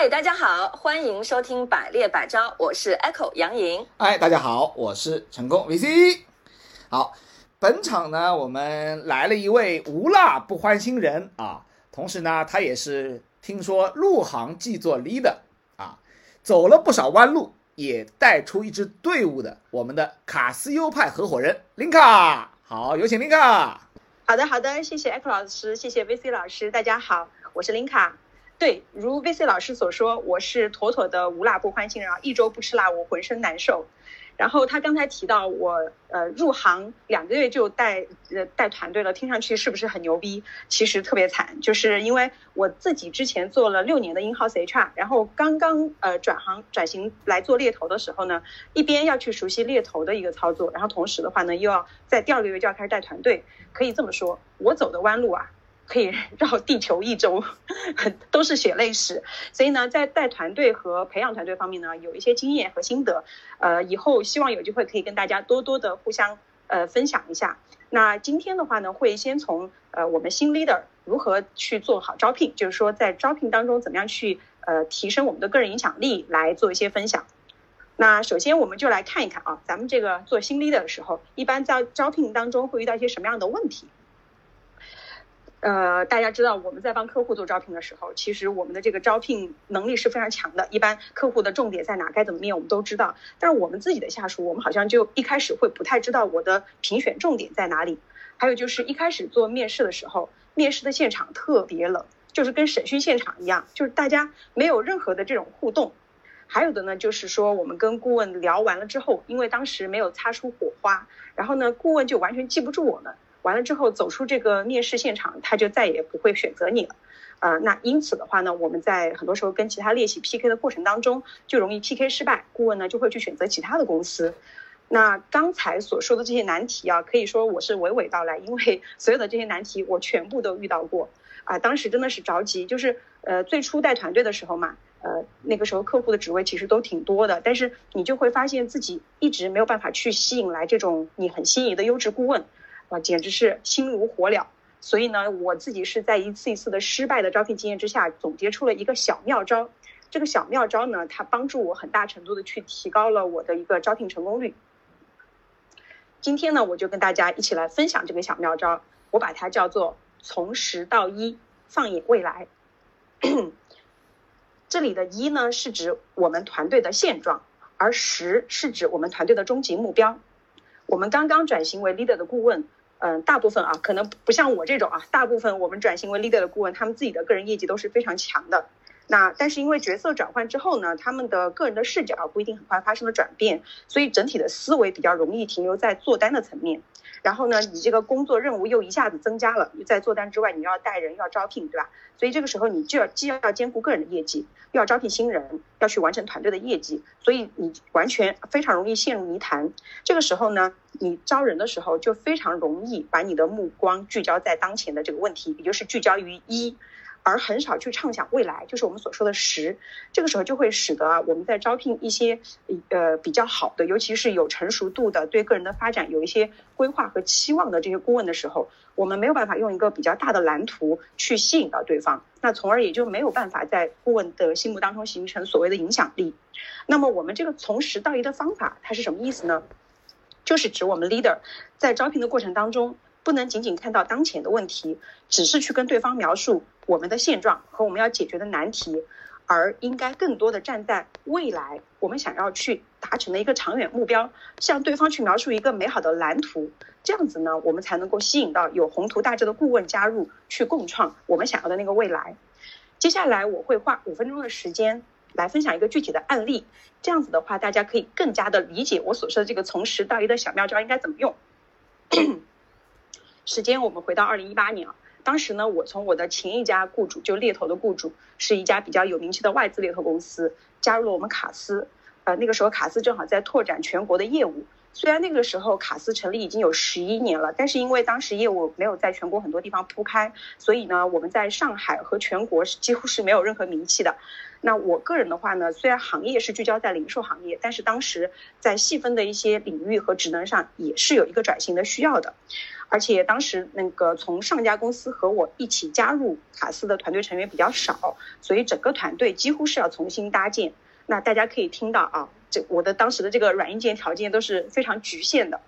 嗨，大家好，欢迎收听百猎百招，我是 Echo 杨莹。嗨，大家好，我是成功 VC。好，本场呢，我们来了一位无辣不欢新人啊，同时呢，他也是听说入行即做 leader 啊，走了不少弯路，也带出一支队伍的我们的卡斯优派合伙人林卡。好，有请林卡。好的，好的，谢谢 Echo 老师，谢谢 VC 老师，大家好，我是林卡。对，如 VC 老师所说，我是妥妥的无辣不欢新人啊，一周不吃辣我浑身难受。然后他刚才提到我呃入行两个月就带呃带团队了，听上去是不是很牛逼？其实特别惨，就是因为我自己之前做了六年的 in house HR，然后刚刚呃转行转型来做猎头的时候呢，一边要去熟悉猎头的一个操作，然后同时的话呢，又要在第二个月就要开始带团队。可以这么说，我走的弯路啊。可以绕地球一周，都是血泪史。所以呢，在带团队和培养团队方面呢，有一些经验和心得。呃，以后希望有机会可以跟大家多多的互相呃分享一下。那今天的话呢，会先从呃我们新 leader 如何去做好招聘，就是说在招聘当中怎么样去呃提升我们的个人影响力来做一些分享。那首先我们就来看一看啊，咱们这个做新 leader 的时候，一般在招聘当中会遇到一些什么样的问题？呃，大家知道我们在帮客户做招聘的时候，其实我们的这个招聘能力是非常强的。一般客户的重点在哪，该怎么面，我们都知道。但是我们自己的下属，我们好像就一开始会不太知道我的评选重点在哪里。还有就是一开始做面试的时候，面试的现场特别冷，就是跟审讯现场一样，就是大家没有任何的这种互动。还有的呢，就是说我们跟顾问聊完了之后，因为当时没有擦出火花，然后呢，顾问就完全记不住我们。完了之后走出这个面试现场，他就再也不会选择你了，呃，那因此的话呢，我们在很多时候跟其他猎企 PK 的过程当中，就容易 PK 失败，顾问呢就会去选择其他的公司。那刚才所说的这些难题啊，可以说我是娓娓道来，因为 所有的这些难题我全部都遇到过啊，当时真的是着急，就是呃最初带团队的时候嘛，呃那个时候客户的职位其实都挺多的，但是你就会发现自己一直没有办法去吸引来这种你很心仪的优质顾问。啊，简直是心如火燎。所以呢，我自己是在一次一次的失败的招聘经验之下，总结出了一个小妙招。这个小妙招呢，它帮助我很大程度的去提高了我的一个招聘成功率。今天呢，我就跟大家一起来分享这个小妙招，我把它叫做从十到一，放眼未来。这里的一呢，是指我们团队的现状，而十是指我们团队的终极目标。我们刚刚转型为 leader 的顾问。嗯，大部分啊，可能不像我这种啊，大部分我们转型为 leader 的顾问，他们自己的个人业绩都是非常强的。那但是因为角色转换之后呢，他们的个人的视角不一定很快发生了转变，所以整体的思维比较容易停留在做单的层面。然后呢，你这个工作任务又一下子增加了，在做单之外，你要带人，要招聘，对吧？所以这个时候你就要既要兼顾个人的业绩，又要招聘新人，要去完成团队的业绩，所以你完全非常容易陷入泥潭。这个时候呢，你招人的时候就非常容易把你的目光聚焦在当前的这个问题，也就是聚焦于一。而很少去畅想未来，就是我们所说的十，这个时候就会使得，我们在招聘一些呃比较好的，尤其是有成熟度的，对个人的发展有一些规划和期望的这些顾问的时候，我们没有办法用一个比较大的蓝图去吸引到对方，那从而也就没有办法在顾问的心目当中形成所谓的影响力。那么我们这个从十到一的方法，它是什么意思呢？就是指我们 leader 在招聘的过程当中。不能仅仅看到当前的问题，只是去跟对方描述我们的现状和我们要解决的难题，而应该更多的站在未来我们想要去达成的一个长远目标，向对方去描述一个美好的蓝图。这样子呢，我们才能够吸引到有宏图大志的顾问加入，去共创我们想要的那个未来。接下来我会花五分钟的时间来分享一个具体的案例，这样子的话，大家可以更加的理解我所说的这个从十到一的小妙招应该怎么用。时间我们回到二零一八年啊，当时呢，我从我的前一家雇主就猎头的雇主是一家比较有名气的外资猎头公司，加入了我们卡斯，呃，那个时候卡斯正好在拓展全国的业务，虽然那个时候卡斯成立已经有十一年了，但是因为当时业务没有在全国很多地方铺开，所以呢，我们在上海和全国几乎是没有任何名气的。那我个人的话呢，虽然行业是聚焦在零售行业，但是当时在细分的一些领域和职能上也是有一个转型的需要的。而且当时那个从上家公司和我一起加入卡斯的团队成员比较少，所以整个团队几乎是要重新搭建。那大家可以听到啊，这我的当时的这个软硬件条件都是非常局限的。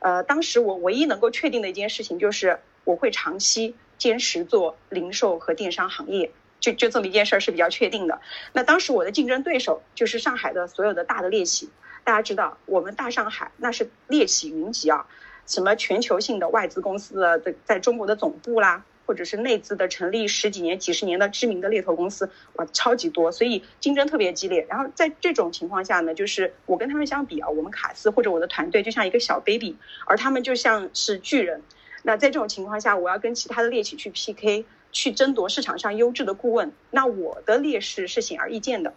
呃，当时我唯一能够确定的一件事情就是我会长期坚持做零售和电商行业，就就这么一件事儿是比较确定的。那当时我的竞争对手就是上海的所有的大的猎企，大家知道我们大上海那是猎企云集啊。什么全球性的外资公司的在在中国的总部啦，或者是内资的成立十几年、几十年的知名的猎头公司，哇，超级多，所以竞争特别激烈。然后在这种情况下呢，就是我跟他们相比啊，我们卡斯或者我的团队就像一个小 baby，而他们就像是巨人。那在这种情况下，我要跟其他的猎企去 PK，去争夺市场上优质的顾问，那我的劣势是显而易见的。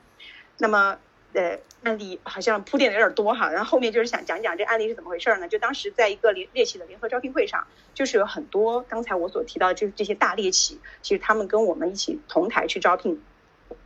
那么。呃，案例好像铺垫的有点多哈，然后后面就是想讲讲这案例是怎么回事呢？就当时在一个联猎企的联合招聘会上，就是有很多刚才我所提到就是这些大猎企，其实他们跟我们一起同台去招聘。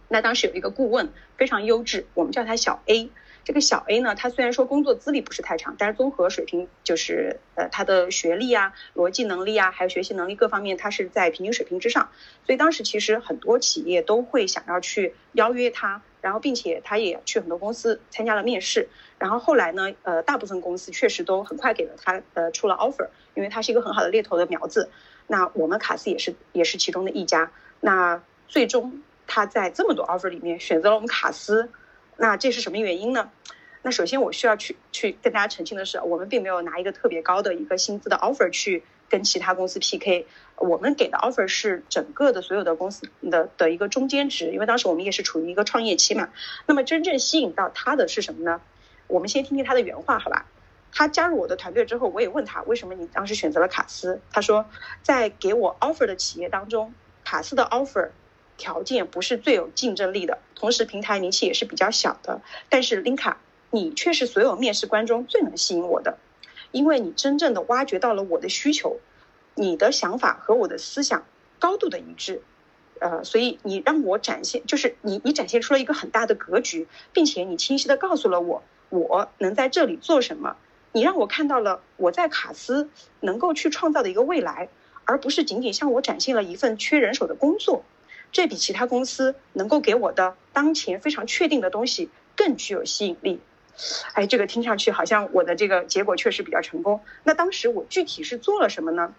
那当时有一个顾问非常优质，我们叫他小 A。这个小 A 呢，他虽然说工作资历不是太长，但是综合水平就是呃他的学历啊、逻辑能力啊，还有学习能力各方面，他是在平均水平之上。所以当时其实很多企业都会想要去邀约他。然后，并且他也去很多公司参加了面试。然后后来呢，呃，大部分公司确实都很快给了他呃出了 offer，因为他是一个很好的猎头的苗子。那我们卡斯也是也是其中的一家。那最终他在这么多 offer 里面选择了我们卡斯，那这是什么原因呢？那首先我需要去去跟大家澄清的是，我们并没有拿一个特别高的一个薪资的 offer 去。跟其他公司 PK，我们给的 offer 是整个的所有的公司的的一个中间值，因为当时我们也是处于一个创业期嘛。那么真正吸引到他的是什么呢？我们先听听他的原话，好吧？他加入我的团队之后，我也问他为什么你当时选择了卡斯？他说，在给我 offer 的企业当中，卡斯的 offer 条件不是最有竞争力的，同时平台名气也是比较小的。但是 Linka，你却是所有面试官中最能吸引我的。因为你真正的挖掘到了我的需求，你的想法和我的思想高度的一致，呃，所以你让我展现，就是你你展现出了一个很大的格局，并且你清晰的告诉了我我能在这里做什么，你让我看到了我在卡斯能够去创造的一个未来，而不是仅仅向我展现了一份缺人手的工作，这比其他公司能够给我的当前非常确定的东西更具有吸引力。哎，这个听上去好像我的这个结果确实比较成功。那当时我具体是做了什么呢？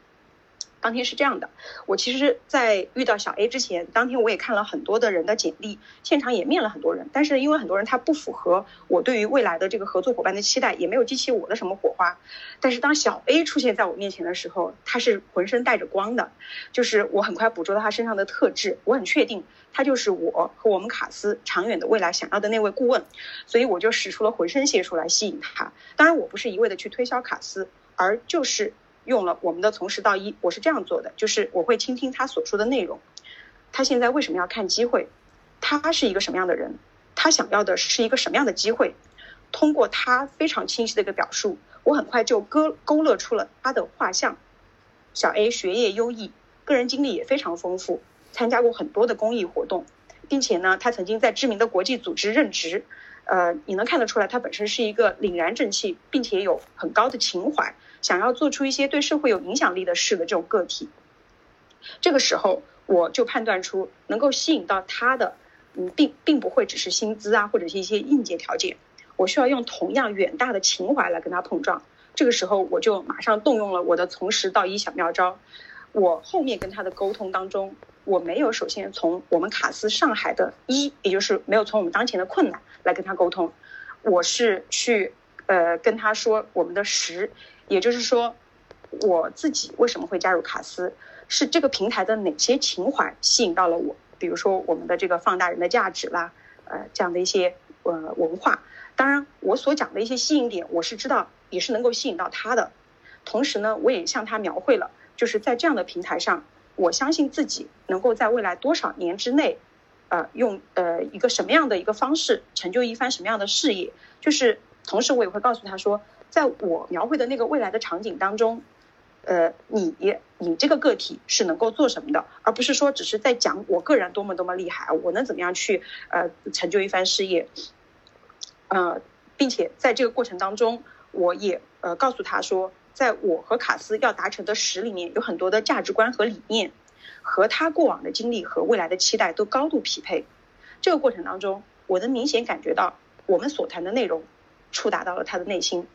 当天是这样的，我其实，在遇到小 A 之前，当天我也看了很多的人的简历，现场也面了很多人，但是因为很多人他不符合我对于未来的这个合作伙伴的期待，也没有激起我的什么火花。但是当小 A 出现在我面前的时候，他是浑身带着光的，就是我很快捕捉到他身上的特质，我很确定他就是我和我们卡斯长远的未来想要的那位顾问，所以我就使出了浑身解数来吸引他。当然，我不是一味的去推销卡斯，而就是。用了我们的从十到一，我是这样做的，就是我会倾听他所说的内容，他现在为什么要看机会，他是一个什么样的人，他想要的是一个什么样的机会，通过他非常清晰的一个表述，我很快就勾勾勒出了他的画像。小 A 学业优异，个人经历也非常丰富，参加过很多的公益活动，并且呢，他曾经在知名的国际组织任职，呃，你能看得出来，他本身是一个凛然正气，并且有很高的情怀。想要做出一些对社会有影响力的事的这种个体，这个时候我就判断出能够吸引到他的，嗯，并并不会只是薪资啊，或者是一些硬件条件，我需要用同样远大的情怀来跟他碰撞。这个时候我就马上动用了我的从十到一小妙招。我后面跟他的沟通当中，我没有首先从我们卡斯上海的一，也就是没有从我们当前的困难来跟他沟通，我是去呃跟他说我们的十。也就是说，我自己为什么会加入卡斯？是这个平台的哪些情怀吸引到了我？比如说我们的这个放大人的价值啦，呃，这样的一些呃文化。当然，我所讲的一些吸引点，我是知道也是能够吸引到他的。同时呢，我也向他描绘了，就是在这样的平台上，我相信自己能够在未来多少年之内，呃，用呃一个什么样的一个方式成就一番什么样的事业。就是同时，我也会告诉他说。在我描绘的那个未来的场景当中，呃，你你这个个体是能够做什么的，而不是说只是在讲我个人多么多么厉害，我能怎么样去呃成就一番事业，呃，并且在这个过程当中，我也呃告诉他说，在我和卡斯要达成的十里面，有很多的价值观和理念，和他过往的经历和未来的期待都高度匹配。这个过程当中，我能明显感觉到我们所谈的内容触达到了他的内心。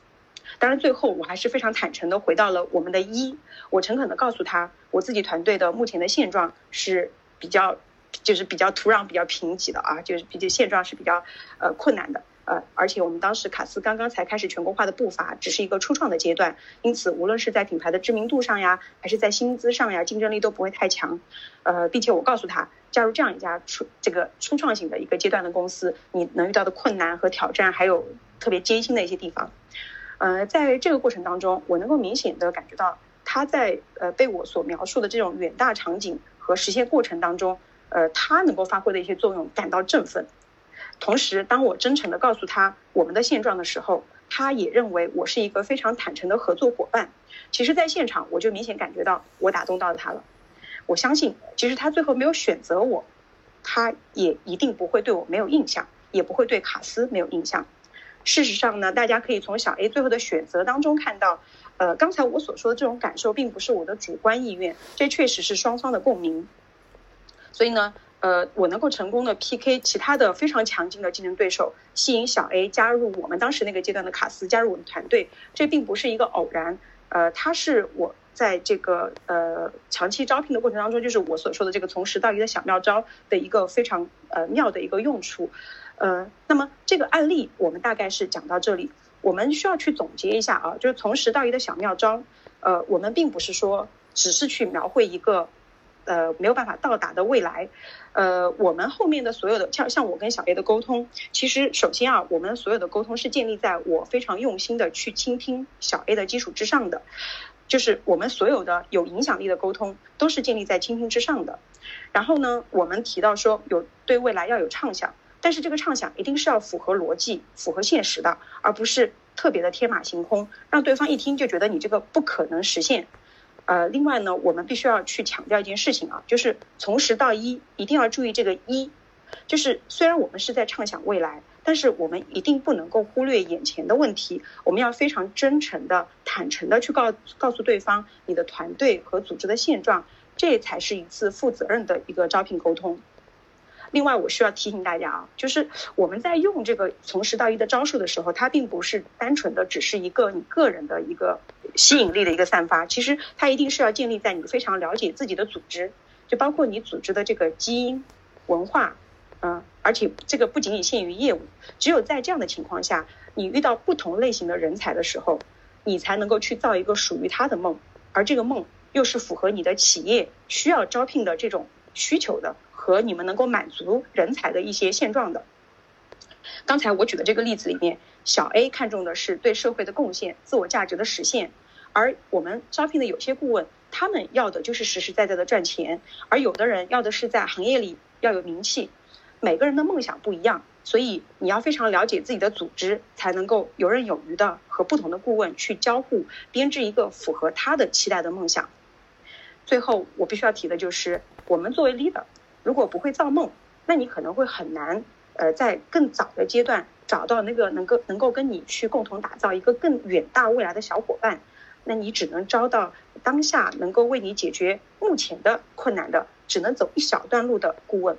当然，最后我还是非常坦诚的回到了我们的一，我诚恳的告诉他，我自己团队的目前的现状是比较，就是比较土壤比较贫瘠的啊，就是比较现状是比较呃困难的，呃，而且我们当时卡斯刚刚才开始全国化的步伐，只是一个初创的阶段，因此无论是在品牌的知名度上呀，还是在薪资上呀，竞争力都不会太强，呃，并且我告诉他，加入这样一家初这个初创型的一个阶段的公司，你能遇到的困难和挑战，还有特别艰辛的一些地方。呃，在这个过程当中，我能够明显的感觉到他在呃被我所描述的这种远大场景和实现过程当中，呃，他能够发挥的一些作用感到振奋。同时，当我真诚的告诉他我们的现状的时候，他也认为我是一个非常坦诚的合作伙伴。其实，在现场我就明显感觉到我打动到他了。我相信，其实他最后没有选择我，他也一定不会对我没有印象，也不会对卡斯没有印象。事实上呢，大家可以从小 A 最后的选择当中看到，呃，刚才我所说的这种感受，并不是我的主观意愿，这确实是双方的共鸣。所以呢，呃，我能够成功的 PK 其他的非常强劲的竞争对手，吸引小 A 加入我们当时那个阶段的卡斯，加入我们团队，这并不是一个偶然，呃，它是我在这个呃长期招聘的过程当中，就是我所说的这个从实到一的小妙招的一个非常呃妙的一个用处。呃，那么这个案例我们大概是讲到这里，我们需要去总结一下啊，就是从十到一的小妙招，呃，我们并不是说只是去描绘一个呃没有办法到达的未来，呃，我们后面的所有的像像我跟小 A 的沟通，其实首先啊，我们所有的沟通是建立在我非常用心的去倾听小 A 的基础之上的，就是我们所有的有影响力的沟通都是建立在倾听之上的。然后呢，我们提到说有对未来要有畅想。但是这个畅想一定是要符合逻辑、符合现实的，而不是特别的天马行空，让对方一听就觉得你这个不可能实现。呃，另外呢，我们必须要去强调一件事情啊，就是从十到一一定要注意这个一，就是虽然我们是在畅想未来，但是我们一定不能够忽略眼前的问题，我们要非常真诚的、坦诚的去告告诉对方你的团队和组织的现状，这才是一次负责任的一个招聘沟通。另外，我需要提醒大家啊，就是我们在用这个从十到一的招数的时候，它并不是单纯的只是一个你个人的一个吸引力的一个散发，其实它一定是要建立在你非常了解自己的组织，就包括你组织的这个基因、文化，嗯，而且这个不仅仅限于业务，只有在这样的情况下，你遇到不同类型的人才的时候，你才能够去造一个属于他的梦，而这个梦又是符合你的企业需要招聘的这种需求的。和你们能够满足人才的一些现状的。刚才我举的这个例子里面，小 A 看重的是对社会的贡献、自我价值的实现，而我们招聘的有些顾问，他们要的就是实实在在的赚钱，而有的人要的是在行业里要有名气。每个人的梦想不一样，所以你要非常了解自己的组织，才能够游刃有余的和不同的顾问去交互，编织一个符合他的期待的梦想。最后，我必须要提的就是，我们作为 leader。如果不会造梦，那你可能会很难，呃，在更早的阶段找到那个能够能够跟你去共同打造一个更远大未来的小伙伴，那你只能招到当下能够为你解决目前的困难的，只能走一小段路的顾问。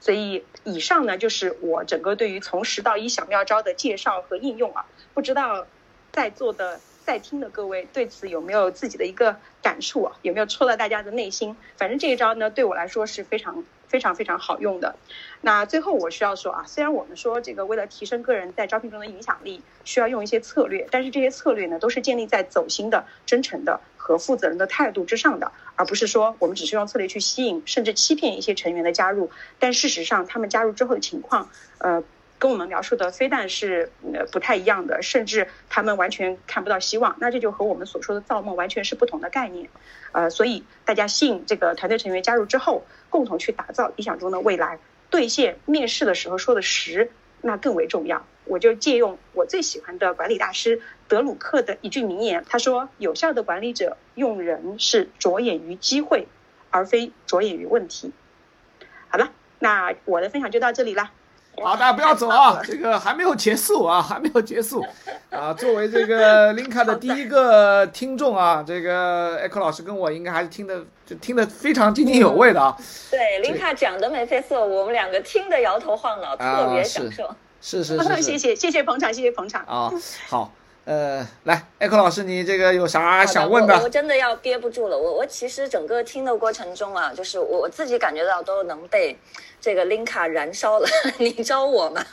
所以以上呢，就是我整个对于从十到一小妙招的介绍和应用啊，不知道在座的。在听的各位对此有没有自己的一个感触啊？有没有戳到大家的内心？反正这一招呢，对我来说是非常非常非常好用的。那最后我需要说啊，虽然我们说这个为了提升个人在招聘中的影响力，需要用一些策略，但是这些策略呢，都是建立在走心的、真诚的和负责任的态度之上的，而不是说我们只是用策略去吸引甚至欺骗一些成员的加入，但事实上他们加入之后的情况，呃。跟我们描述的非但是呃不太一样的，甚至他们完全看不到希望，那这就和我们所说的造梦完全是不同的概念，呃，所以大家吸引这个团队成员加入之后，共同去打造理想中的未来，兑现面试的时候说的实，那更为重要。我就借用我最喜欢的管理大师德鲁克的一句名言，他说：“有效的管理者用人是着眼于机会，而非着眼于问题。”好了，那我的分享就到这里了。好，大家不要走啊，这个还没有结束啊，还没有结束啊。作为这个 Linka 的第一个听众啊，这个 Echo 老师跟我应该还是听的，就听得非常津津有味的啊。对，Linka 讲的眉飞色舞，我们两个听得摇头晃脑，特别享受。是是是，谢谢谢谢捧场，谢谢捧场啊。好。呃，来，艾克老师，你这个有啥想问的？我真的要憋不住了。我我其实整个听的过程中啊，就是我我自己感觉到都能被这个 Linka 燃烧了。你招我吗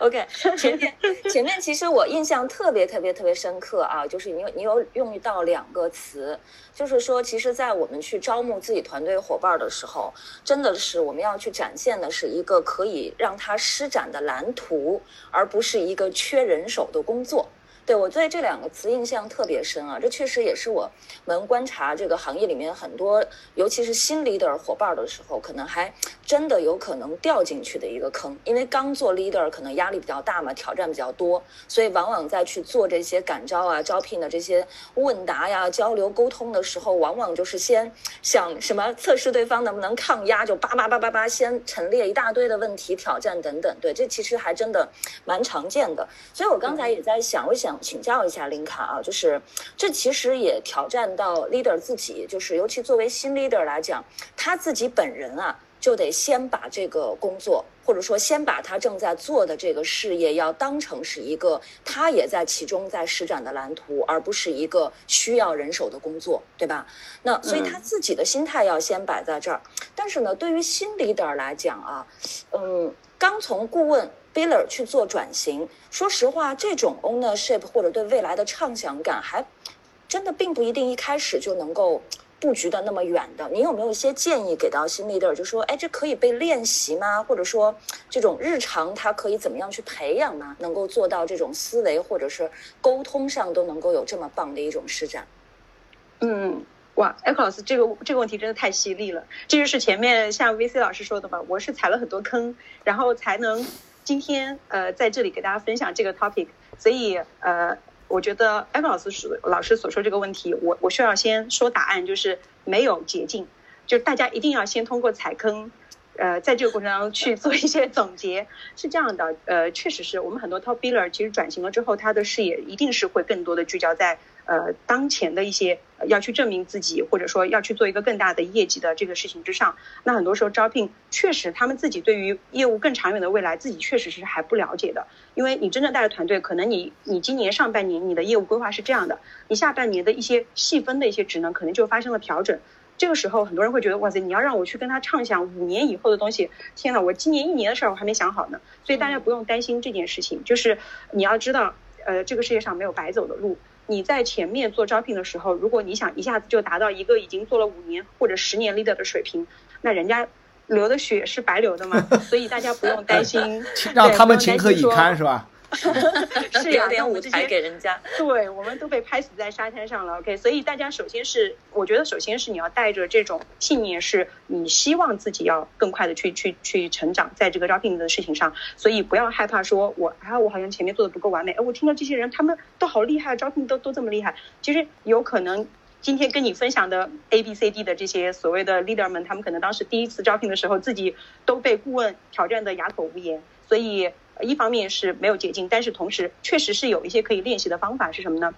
？OK，前面前面其实我印象特别特别特别深刻啊，就是你你有用到两个词，就是说，其实，在我们去招募自己团队伙伴的时候，真的是我们要去展现的是一个可以让他施展的蓝图，而不是一个缺人手的工作。对我对这两个词印象特别深啊，这确实也是我们观察这个行业里面很多，尤其是新 leader 伙伴的时候，可能还真的有可能掉进去的一个坑。因为刚做 leader 可能压力比较大嘛，挑战比较多，所以往往在去做这些感召啊、招聘的这些问答呀、交流沟通的时候，往往就是先想什么测试对方能不能抗压，就叭叭叭叭叭先陈列一大堆的问题、挑战等等。对，这其实还真的蛮常见的。所以我刚才也在想，我想。请教一下林卡啊，就是这其实也挑战到 leader 自己，就是尤其作为新 leader 来讲，他自己本人啊，就得先把这个工作，或者说先把他正在做的这个事业，要当成是一个他也在其中在施展的蓝图，而不是一个需要人手的工作，对吧？那所以他自己的心态要先摆在这儿。但是呢，对于新 leader 来讲啊，嗯，刚从顾问。Biller 去做转型，说实话，这种 ownership 或者对未来的畅想感，还真的并不一定一开始就能够布局的那么远的。你有没有一些建议给到新 leader，就说，哎，这可以被练习吗？或者说，这种日常他可以怎么样去培养吗？能够做到这种思维或者是沟通上都能够有这么棒的一种施展？嗯，哇，Echo 老师，这个这个问题真的太犀利了。这就是前面像 VC 老师说的吧，我是踩了很多坑，然后才能。今天呃在这里给大家分享这个 topic，所以呃我觉得艾文老师所老师所说这个问题，我我需要先说答案，就是没有捷径，就是大家一定要先通过踩坑，呃在这个过程当中去做一些总结，是这样的，呃确实是我们很多 top biller 其实转型了之后，他的视野一定是会更多的聚焦在。呃，当前的一些要去证明自己，或者说要去做一个更大的业绩的这个事情之上，那很多时候招聘确实他们自己对于业务更长远的未来，自己确实是还不了解的。因为你真正带着团队，可能你你今年上半年你的业务规划是这样的，你下半年的一些细分的一些职能可能就发生了调整。这个时候很多人会觉得，哇塞，你要让我去跟他畅想五年以后的东西，天呐，我今年一年的事儿我还没想好呢。所以大家不用担心这件事情，就是你要知道，呃，这个世界上没有白走的路。你在前面做招聘的时候，如果你想一下子就达到一个已经做了五年或者十年 leader 的水平，那人家流的血是白流的嘛，所以大家不用担心，让他们情何以堪是吧？是有点舞台给人家，对，我们都被拍死在沙滩上了。OK，所以大家首先是，我觉得首先是你要带着这种信念，是你希望自己要更快的去去去成长，在这个招聘的事情上，所以不要害怕说，我啊，我好像前面做的不够完美。哎，我听到这些人他们都好厉害，招聘都都这么厉害。其实有可能今天跟你分享的 A B C D 的这些所谓的 leader 们，他们可能当时第一次招聘的时候，自己都被顾问挑战的哑口无言，所以。一方面是没有捷径，但是同时确实是有一些可以练习的方法是什么呢？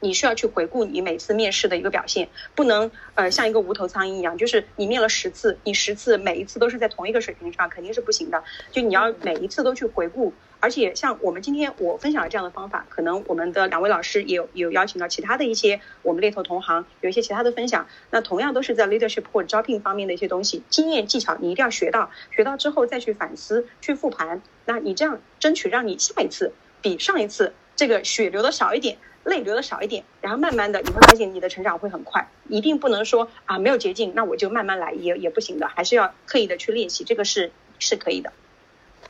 你需要去回顾你每次面试的一个表现，不能呃像一个无头苍蝇一样，就是你面了十次，你十次每一次都是在同一个水平上，肯定是不行的。就你要每一次都去回顾。而且像我们今天我分享的这样的方法，可能我们的两位老师也有有邀请到其他的一些我们猎头同行，有一些其他的分享。那同样都是在 leadership 或者招聘方面的一些东西，经验技巧你一定要学到，学到之后再去反思、去复盘。那你这样争取让你下一次比上一次这个血流的少一点，泪流的少一点，然后慢慢的你会发现你的成长会很快。一定不能说啊没有捷径，那我就慢慢来也也不行的，还是要刻意的去练习，这个是是可以的。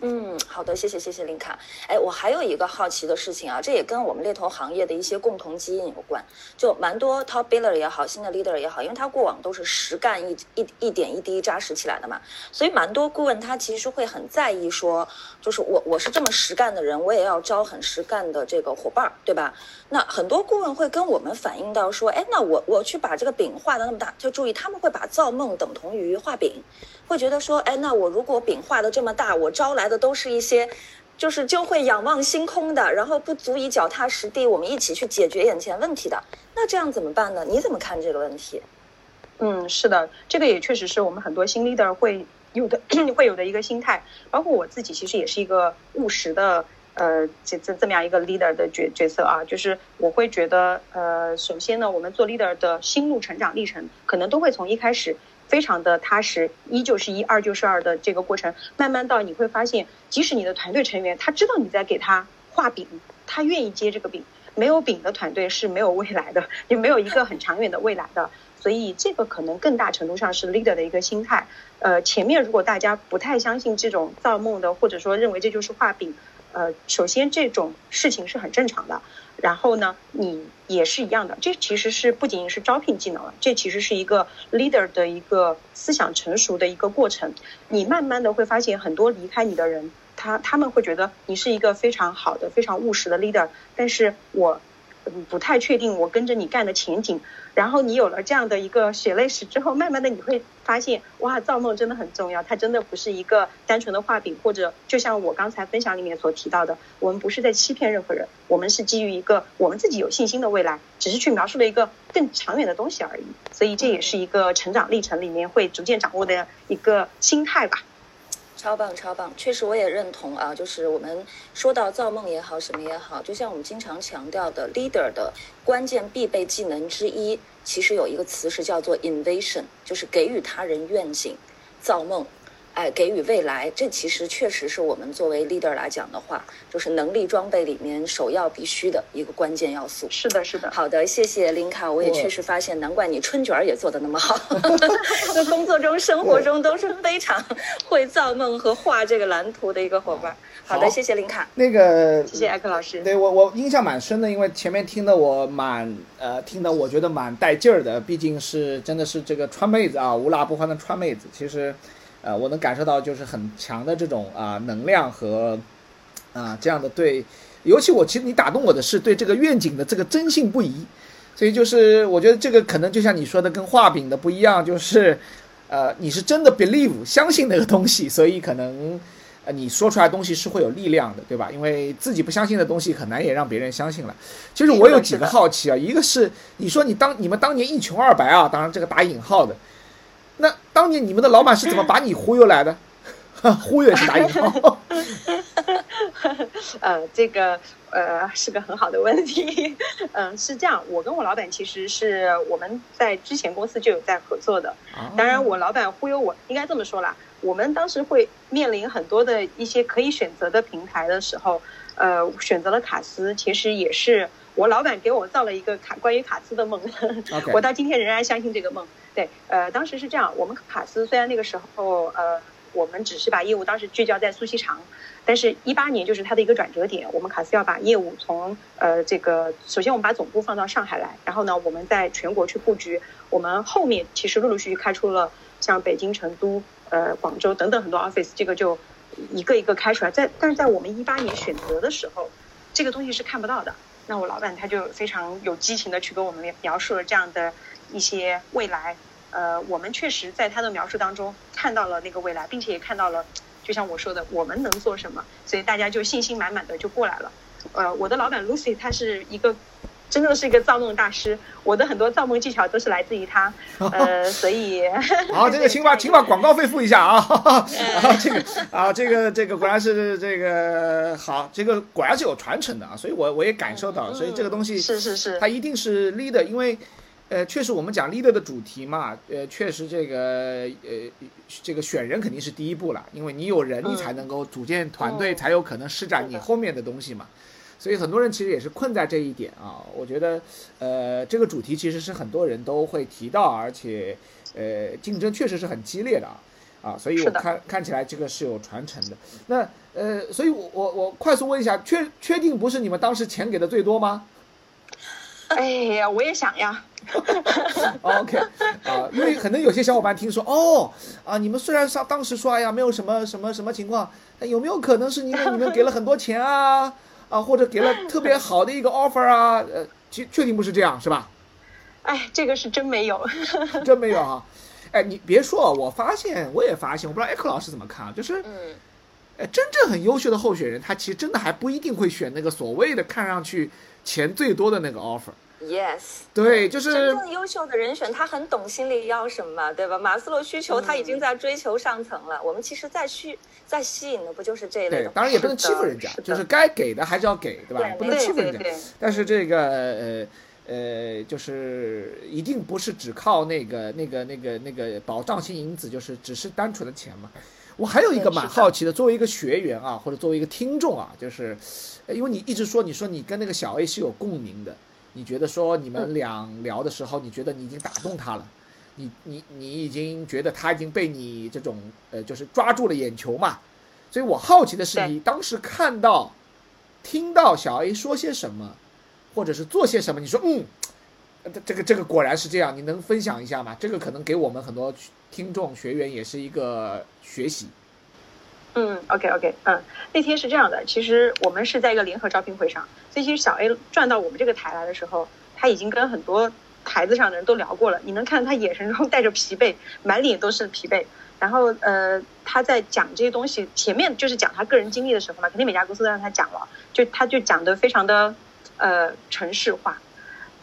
嗯，好的，谢谢谢谢林卡。哎，我还有一个好奇的事情啊，这也跟我们猎头行业的一些共同基因有关。就蛮多 top biller 也好，新的 leader 也好，因为他过往都是实干一一一点一滴扎实起来的嘛，所以蛮多顾问他其实会很在意说，就是我我是这么实干的人，我也要招很实干的这个伙伴儿，对吧？那很多顾问会跟我们反映到说，哎，那我我去把这个饼画的那么大，就注意他们会把造梦等同于画饼。会觉得说，哎，那我如果饼画的这么大，我招来的都是一些，就是就会仰望星空的，然后不足以脚踏实地，我们一起去解决眼前问题的，那这样怎么办呢？你怎么看这个问题？嗯，是的，这个也确实是我们很多新 leader 会有的 会有的一个心态，包括我自己其实也是一个务实的，呃，这这这么样一个 leader 的角角色啊，就是我会觉得，呃，首先呢，我们做 leader 的心路成长历程，可能都会从一开始。非常的踏实，一就是一，二就是二的这个过程，慢慢到你会发现，即使你的团队成员他知道你在给他画饼，他愿意接这个饼，没有饼的团队是没有未来的，也没有一个很长远的未来的。所以这个可能更大程度上是 leader 的一个心态。呃，前面如果大家不太相信这种造梦的，或者说认为这就是画饼，呃，首先这种事情是很正常的。然后呢，你也是一样的，这其实是不仅仅是招聘技能了，这其实是一个 leader 的一个思想成熟的一个过程。你慢慢的会发现，很多离开你的人，他他们会觉得你是一个非常好的、非常务实的 leader，但是我。不太确定我跟着你干的前景，然后你有了这样的一个血泪史之后，慢慢的你会发现，哇，造梦真的很重要，它真的不是一个单纯的画饼，或者就像我刚才分享里面所提到的，我们不是在欺骗任何人，我们是基于一个我们自己有信心的未来，只是去描述了一个更长远的东西而已，所以这也是一个成长历程里面会逐渐掌握的一个心态吧。超棒，超棒！确实，我也认同啊。就是我们说到造梦也好，什么也好，就像我们经常强调的，leader 的关键必备技能之一，其实有一个词是叫做 invasion，就是给予他人愿景、造梦。哎，给予未来，这其实确实是我们作为 leader 来讲的话，就是能力装备里面首要必须的一个关键要素。是的，是的。好的，谢谢林卡，我也确实发现，难怪你春卷儿也做的那么好，在工作中、生活中都是非常会造梦和画这个蓝图的一个伙伴。好的，谢谢林卡。那个，谢谢艾克老师。对我，我印象蛮深的，因为前面听的我蛮呃，听的我觉得蛮带劲儿的，毕竟是真的是这个川妹子啊，无辣不欢的川妹子，其实。呃，我能感受到就是很强的这种啊能量和啊这样的对，尤其我其实你打动我的是对这个愿景的这个真信不疑，所以就是我觉得这个可能就像你说的跟画饼的不一样，就是呃你是真的 believe 相信那个东西，所以可能呃你说出来东西是会有力量的，对吧？因为自己不相信的东西很难也让别人相信了。其实我有几个好奇啊，一个是你说你当你们当年一穷二白啊，当然这个打引号的。那当年你们的老板是怎么 把你忽悠来的？忽悠是打引号。呃，这个呃是个很好的问题。嗯，是这样，我跟我老板其实是我们在之前公司就有在合作的。当然，我老板忽悠我，应该这么说啦。我们当时会面临很多的一些可以选择的平台的时候，呃，选择了卡斯，其实也是我老板给我造了一个卡关于卡斯的梦。我到今天仍然相信这个梦。对，呃，当时是这样，我们卡斯虽然那个时候，呃，我们只是把业务当时聚焦在苏锡常，但是一八年就是它的一个转折点，我们卡斯要把业务从呃这个，首先我们把总部放到上海来，然后呢，我们在全国去布局，我们后面其实陆陆续续开出了像北京、成都、呃广州等等很多 office，这个就一个一个开出来，在但是在我们一八年选择的时候，这个东西是看不到的，那我老板他就非常有激情的去跟我们描述了这样的。一些未来，呃，我们确实在他的描述当中看到了那个未来，并且也看到了，就像我说的，我们能做什么，所以大家就信心满满的就过来了。呃，我的老板 Lucy 他是一个真的是一个造梦大师，我的很多造梦技巧都是来自于他。呃，所以 好，这个请把请把广告费付一下啊！啊，这个啊，这个这个果然是这个好，这个果然是有传承的啊，所以我我也感受到，所以这个东西是是是，它一定是 leader，因为。呃，确实，我们讲 leader 的主题嘛，呃，确实这个呃，这个选人肯定是第一步了，因为你有人，你才能够组建团队，才有可能施展你后面的东西嘛。所以很多人其实也是困在这一点啊。我觉得，呃，这个主题其实是很多人都会提到，而且，呃，竞争确实是很激烈的啊。啊，所以我看看起来这个是有传承的。那呃，所以我我我快速问一下，确确定不是你们当时钱给的最多吗 哎呀，我也想呀。OK 啊，因为可能有些小伙伴听说哦啊，你们虽然上当时说哎呀没有什么什么什么情况，但有没有可能是因为你们给了很多钱啊 啊，或者给了特别好的一个 offer 啊？呃，其确定不是这样是吧？哎，这个是真没有。真没有啊。哎，你别说，我发现我也发现，我不知道 Echo 老师怎么看啊，就是嗯，哎，真正很优秀的候选人，他其实真的还不一定会选那个所谓的看上去钱最多的那个 offer。Yes，对，就是真正优秀的人选，他很懂心里要什么，对吧？马斯洛需求他已经在追求上层了，我们其实在需在吸引的不就是这一类对的，吗？当然也不能欺负人家是，就是该给的还是要给，对吧？对不能欺负人家。但是这个呃呃，就是一定不是只靠那个那个那个那个保障性因子，就是只是单纯的钱嘛。我还有一个蛮好奇的，作为一个学员啊，或者作为一个听众啊，就是，呃因为你一直说，你说你跟那个小 A 是有共鸣的，你觉得说你们俩聊的时候，你觉得你已经打动他了，你你你已经觉得他已经被你这种呃，就是抓住了眼球嘛。所以我好奇的是，你当时看到、听到小 A 说些什么，或者是做些什么，你说嗯，呃这个这个果然是这样，你能分享一下吗？这个可能给我们很多听众学员也是一个学习。嗯，OK OK，嗯，那天是这样的，其实我们是在一个联合招聘会上，所以其实小 A 转到我们这个台来的时候，他已经跟很多台子上的人都聊过了，你能看到他眼神中带着疲惫，满脸都是疲惫。然后呃，他在讲这些东西，前面就是讲他个人经历的时候嘛，肯定每家公司都让他讲了，就他就讲的非常的呃城市化，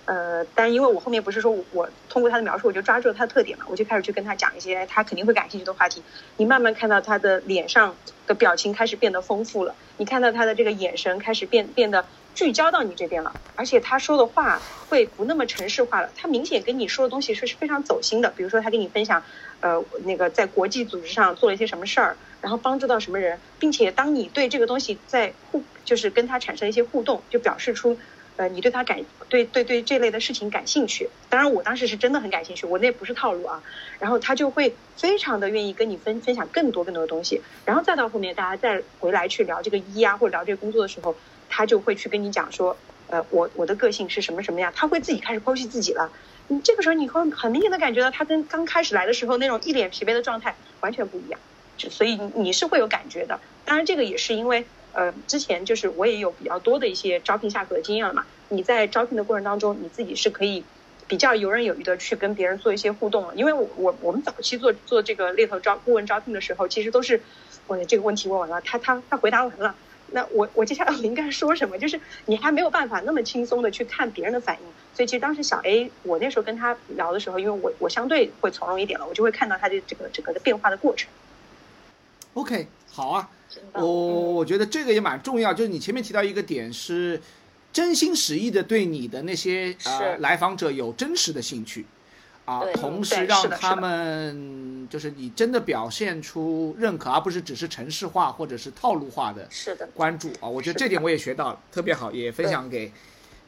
呃，但因为我后面不是说我通过他的描述我就抓住了他的特点嘛，我就开始去跟他讲一些他肯定会感兴趣的话题。你慢慢看到他的脸上的表情开始变得丰富了，你看到他的这个眼神开始变变得聚焦到你这边了，而且他说的话会不那么城市化了，他明显跟你说的东西是是非常走心的，比如说他跟你分享，呃，那个在国际组织上做了一些什么事儿，然后帮助到什么人，并且当你对这个东西在互就是跟他产生一些互动，就表示出。呃，你对他感对对对这类的事情感兴趣，当然我当时是真的很感兴趣，我那不是套路啊。然后他就会非常的愿意跟你分分享更多更多的东西，然后再到后面大家再回来去聊这个一啊或者聊这个工作的时候，他就会去跟你讲说，呃，我我的个性是什么什么样，他会自己开始剖析自己了。你这个时候你会很明显的感觉到他跟刚开始来的时候那种一脸疲惫的状态完全不一样，就所以你是会有感觉的。当然这个也是因为。呃，之前就是我也有比较多的一些招聘下属的经验了嘛。你在招聘的过程当中，你自己是可以比较游刃有余的去跟别人做一些互动了。因为我我我们早期做做这个猎头招顾问招聘的时候，其实都是我这个问题问完了，他他他回答完了，那我我接下来我 应该说什么？就是你还没有办法那么轻松的去看别人的反应。所以其实当时小 A 我那时候跟他聊的时候，因为我我相对会从容一点了，我就会看到他的这个整个的变化的过程。OK，好啊。我我觉得这个也蛮重要，就是你前面提到一个点是，真心实意的对你的那些呃来访者有真实的兴趣，啊，同时让他们就是你真的表现出认可，而不是只是程式化或者是套路化的是的，关注啊。我觉得这点我也学到了，特别好，也分享给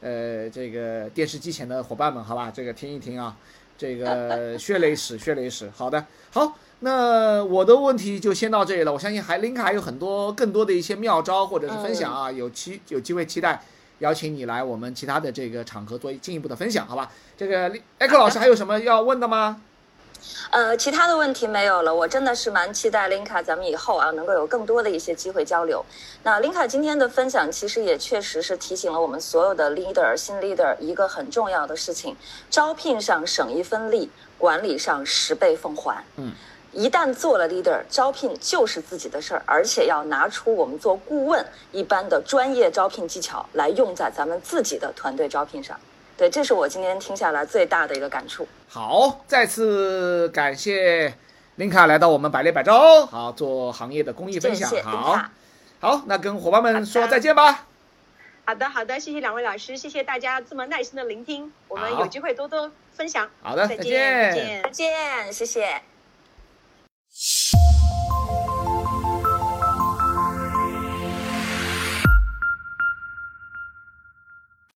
呃这个电视机前的伙伴们，好吧，这个听一听啊，这个 血泪史，血泪史，好的，好。那我的问题就先到这里了。我相信还林卡还有很多更多的一些妙招或者是分享啊，有期有机会期待邀请你来我们其他的这个场合做进一步的分享，好吧？这个 Echo 老师还有什么要问的吗？呃，其他的问题没有了。我真的是蛮期待 Linka 咱们以后啊能够有更多的一些机会交流。那 Linka 今天的分享其实也确实是提醒了我们所有的 leader 新 leader 一个很重要的事情：招聘上省一分力，管理上十倍奉还。嗯。一旦做了 leader，招聘就是自己的事儿，而且要拿出我们做顾问一般的专业招聘技巧来用在咱们自己的团队招聘上。对，这是我今天听下来最大的一个感触。好，再次感谢林卡来到我们百列百招，好做行业的公益分享。谢谢好好，那跟伙伴们说再见吧。好的，好的，谢谢两位老师，谢谢大家这么耐心的聆听，我们有机会多多分享。好的，再再见，再见再。见，谢谢。you